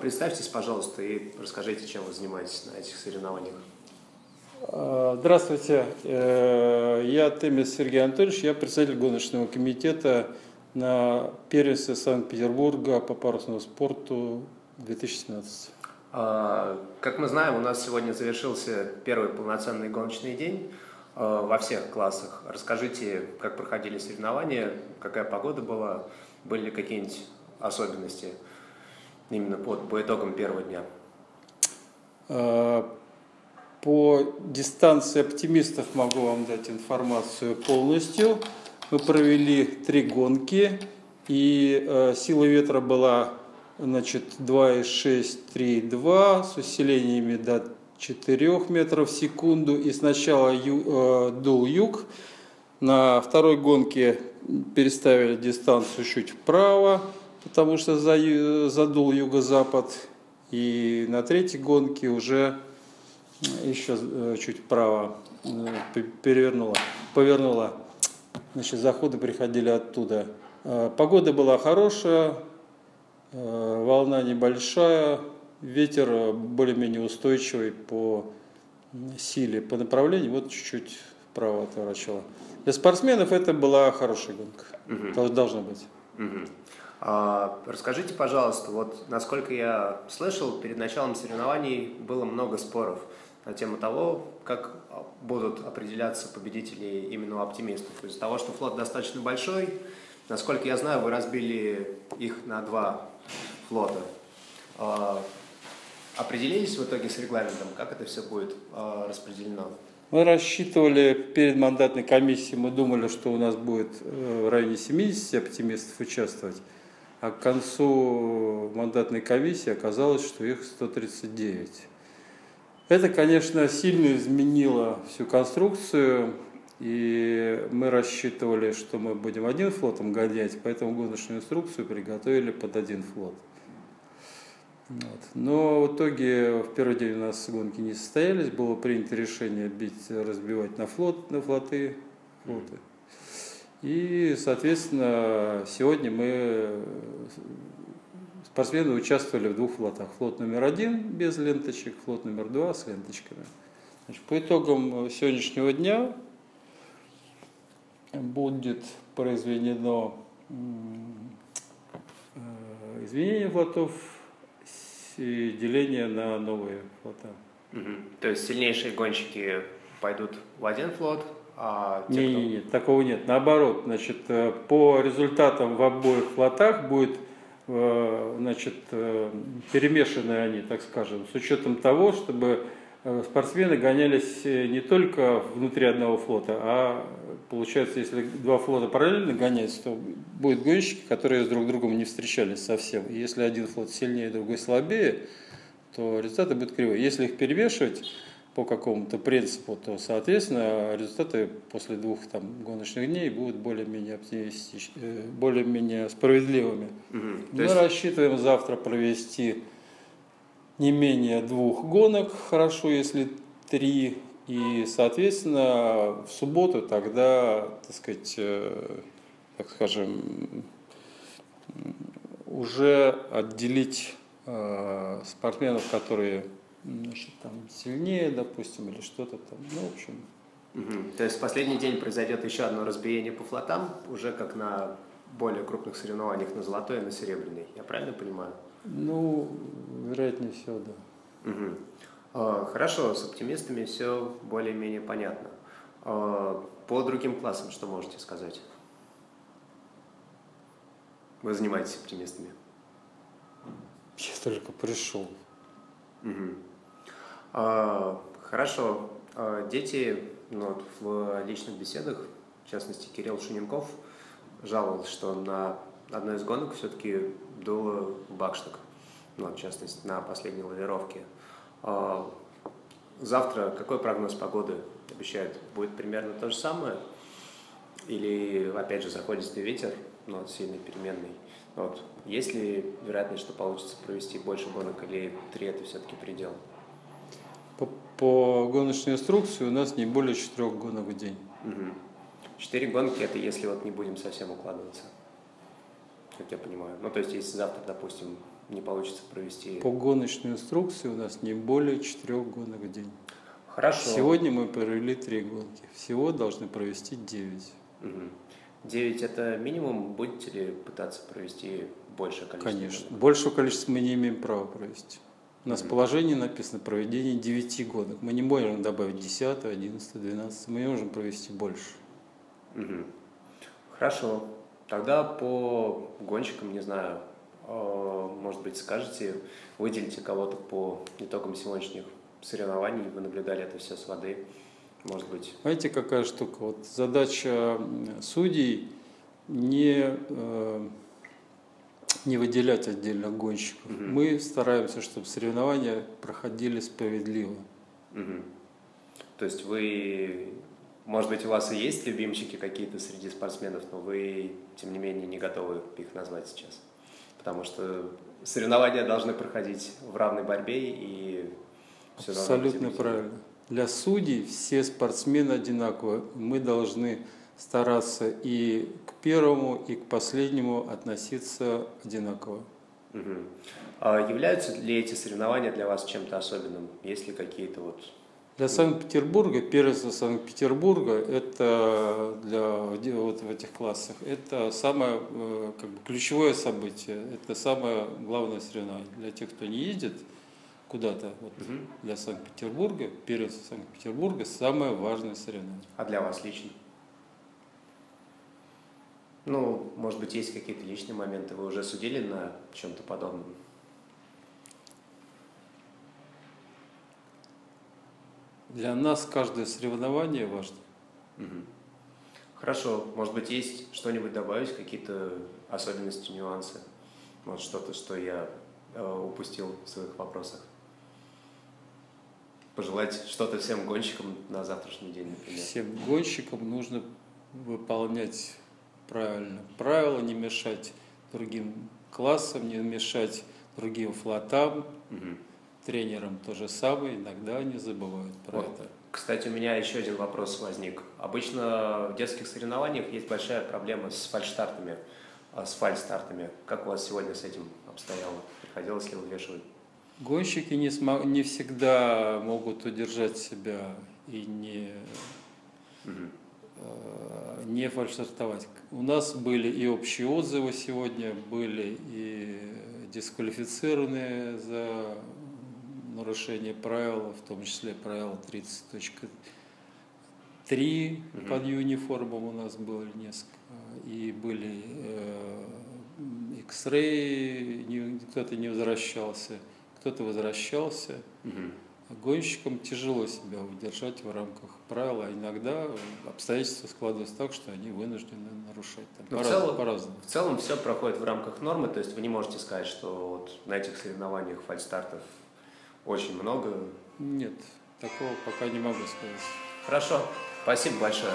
Представьтесь, пожалуйста, и расскажите, чем вы занимаетесь на этих соревнованиях. А, здравствуйте, э, я Темис Сергей Анатольевич, я председатель гоночного комитета на первенстве Санкт-Петербурга по парусному спорту 2017. А, как мы знаем, у нас сегодня завершился первый полноценный гоночный день э, во всех классах. Расскажите, как проходили соревнования, какая погода была, были ли какие-нибудь особенности – именно по, по итогам первого дня? А, по дистанции оптимистов могу вам дать информацию полностью. Мы провели три гонки, и э, сила ветра была значит, 2,6, 3,2 с усилениями до 4 метров в секунду. И сначала ю, э, дул юг. На второй гонке переставили дистанцию чуть вправо, потому что задул юго-запад. И на третьей гонке уже еще э, чуть вправо э, перевернула, повернула. Значит, заходы приходили оттуда. Э, погода была хорошая, волна небольшая, ветер более-менее устойчивый по силе, по направлению, вот чуть-чуть вправо отворачивала. Для спортсменов это была хорошая гонка. Угу. Должно быть. Угу. А, расскажите, пожалуйста, вот насколько я слышал, перед началом соревнований было много споров на тему того, как будут определяться победители именно оптимистов. Из-за того, что флот достаточно большой, насколько я знаю, вы разбили их на два флота. А, определились в итоге с регламентом, как это все будет а, распределено? Мы рассчитывали перед мандатной комиссией, мы думали, что у нас будет э, в районе 70 оптимистов участвовать а к концу мандатной комиссии оказалось, что их 139. Это, конечно, сильно изменило всю конструкцию, и мы рассчитывали, что мы будем один флотом гонять, поэтому гоночную инструкцию приготовили под один флот. Вот. Но в итоге в первый день у нас гонки не состоялись, было принято решение бить, разбивать на флот, на флоты, флоты. И, соответственно, сегодня мы, спортсмены, участвовали в двух флотах. Флот номер один без ленточек, флот номер два с ленточками. Значит, по итогам сегодняшнего дня будет произведено э, изменение флотов и деление на новые флота. Угу. То есть сильнейшие гонщики пойдут в один флот, а те, не, кто... не, не, такого нет. Наоборот, значит, э, по результатам в обоих флотах будет э, значит, э, перемешаны они, так скажем, с учетом того, чтобы спортсмены гонялись не только внутри одного флота, а получается, если два флота параллельно гоняются, то будут гонщики, которые друг другом не встречались совсем. И если один флот сильнее, другой слабее, то результаты будут кривые. Если их перемешивать, по какому-то принципу, то, соответственно, результаты после двух там, гоночных дней будут более-менее оптимистичными, более-менее справедливыми. Угу. Мы есть... рассчитываем завтра провести не менее двух гонок, хорошо, если три, и, соответственно, в субботу тогда, так сказать, э, так скажем, уже отделить э, спортсменов, которые значит, там, сильнее, допустим, или что-то там. Ну, в общем. Угу. То есть в последний день произойдет еще одно разбиение по флотам, уже как на более крупных соревнованиях на золотой и на серебряный. Я правильно понимаю? Ну, вероятнее всего, да. Угу. А, хорошо, с оптимистами все более-менее понятно. А, по другим классам что можете сказать? Вы занимаетесь оптимистами? Я только пришел. Угу. Хорошо. А, дети ну, вот, в личных беседах, в частности, Кирилл Шуненков жаловался, что на одной из гонок все-таки дуло бакштаг, ну, в частности, на последней лавировке. А, завтра какой прогноз погоды обещают? Будет примерно то же самое? Или, опять же, заходистый ветер, но ну, сильный переменный? Вот. Есть ли вероятность, что получится провести больше гонок, или три это все-таки предел? По, по гоночной инструкции у нас не более четырех гонок в день. Четыре гонки это если вот не будем совсем укладываться, как я понимаю. Ну, то есть, если завтра, допустим, не получится провести? По гоночной инструкции у нас не более четырех гонок в день. Хорошо. Сегодня мы провели три гонки. Всего должны провести девять. Угу. 9 это минимум, будете ли пытаться провести большее количество? Конечно. гонок? Большего количества мы не имеем права провести. У нас в Мгм. положении написано проведение 9 гонок. Мы не можем добавить 10, 11, 12. Мы не можем провести больше. Мгм. Хорошо. Тогда по гонщикам, не знаю, э, может быть, скажете, выделите кого-то по итогам сегодняшних соревнований, вы наблюдали это все с воды, может быть. Знаете, какая штука? Вот задача судей не, э, не выделять отдельно гонщиков. Мгм. Мы стараемся, чтобы соревнования проходили справедливо. Мгм. То есть вы, может быть, у вас и есть любимчики какие-то среди спортсменов, но вы, тем не менее, не готовы их назвать сейчас. Потому что соревнования должны проходить в равной борьбе и все Абсолютно правильно. Для судей все спортсмены одинаковы. Мы должны стараться и к первому, и к последнему относиться одинаково. Мгм. А являются ли эти соревнования для вас чем-то особенным? Есть ли какие-то вот... Для Санкт-Петербурга, первенство Санкт-Петербурга, это для вот в этих классах, это самое э, как бы, ключевое событие, это самое главное соревнование. Для тех, кто не ездит куда-то, вот, Мгм. для Санкт-Петербурга, первенство Санкт-Петербурга самое важное соревнование. А для вас лично? Ну, может быть, есть какие-то личные моменты. Вы уже судили на чем-то подобном? Для нас каждое соревнование важно. Мгм. Хорошо. Может быть, есть что-нибудь добавить, какие-то особенности, нюансы? Может, что-то, что я э, упустил в своих вопросах? Пожелать что-то всем гонщикам на завтрашний день, например. Всем гонщикам нужно выполнять правильно правила, не мешать другим классам, не мешать другим флотам. Мгм. Тренерам то же самое, иногда они забывают про Вот. это. Кстати, у меня еще один вопрос возник. Обычно в детских соревнованиях есть большая проблема с фальшстартами, а, с фальстартами. Как у вас сегодня с этим обстояло? Приходилось ли вывешивать? Гонщики не, смо- не всегда могут удержать себя и не, Мгм. э, не фальшстартовать. У нас были и общие отзывы сегодня, были и дисквалифицированные за нарушение правил, в том числе правило 30.3 Мгм. под юниформом у нас было несколько. И были э, X-ray, не- кто-то не возвращался, кто-то возвращался. Мгм. Гонщикам тяжело себя удержать в рамках правил, а иногда обстоятельства складываются так, что они вынуждены нарушать. Там, Ну, в целом- по-разному. В целом все проходит в рамках нормы, то есть вы не можете сказать, что вот на этих соревнованиях фальстартов очень много. Нет, такого пока не могу сказать. Хорошо, спасибо большое.